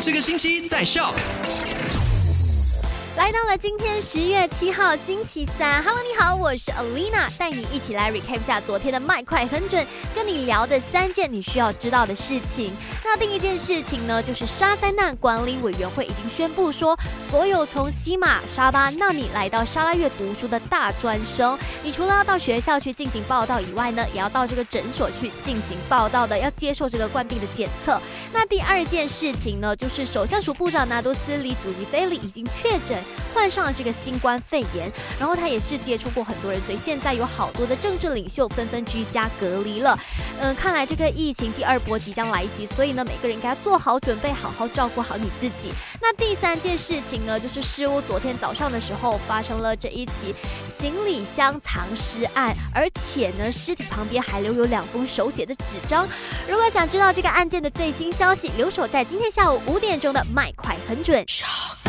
这个星期在笑。来到了今天十月七号星期三，Hello，你好，我是 Alina，带你一起来 recap 下昨天的麦快很准，跟你聊的三件你需要知道的事情。那第一件事情呢，就是沙灾难管理委员会已经宣布说，所有从西马、沙巴、纳米来到沙拉越读书的大专生，你除了要到学校去进行报道以外呢，也要到这个诊所去进行报道的，要接受这个冠病的检测。那第二件事情呢，就是首相署部长拿督斯里祖尼菲利已经确诊。患上了这个新冠肺炎，然后他也是接触过很多人，所以现在有好多的政治领袖纷纷居家隔离了。嗯，看来这个疫情第二波即将来袭，所以呢，每个人应该做好准备，好好照顾好你自己。那第三件事情呢，就是失屋昨天早上的时候发生了这一起行李箱藏尸案，而且呢，尸体旁边还留有两封手写的纸张。如果想知道这个案件的最新消息，留守在今天下午五点钟的麦快很准。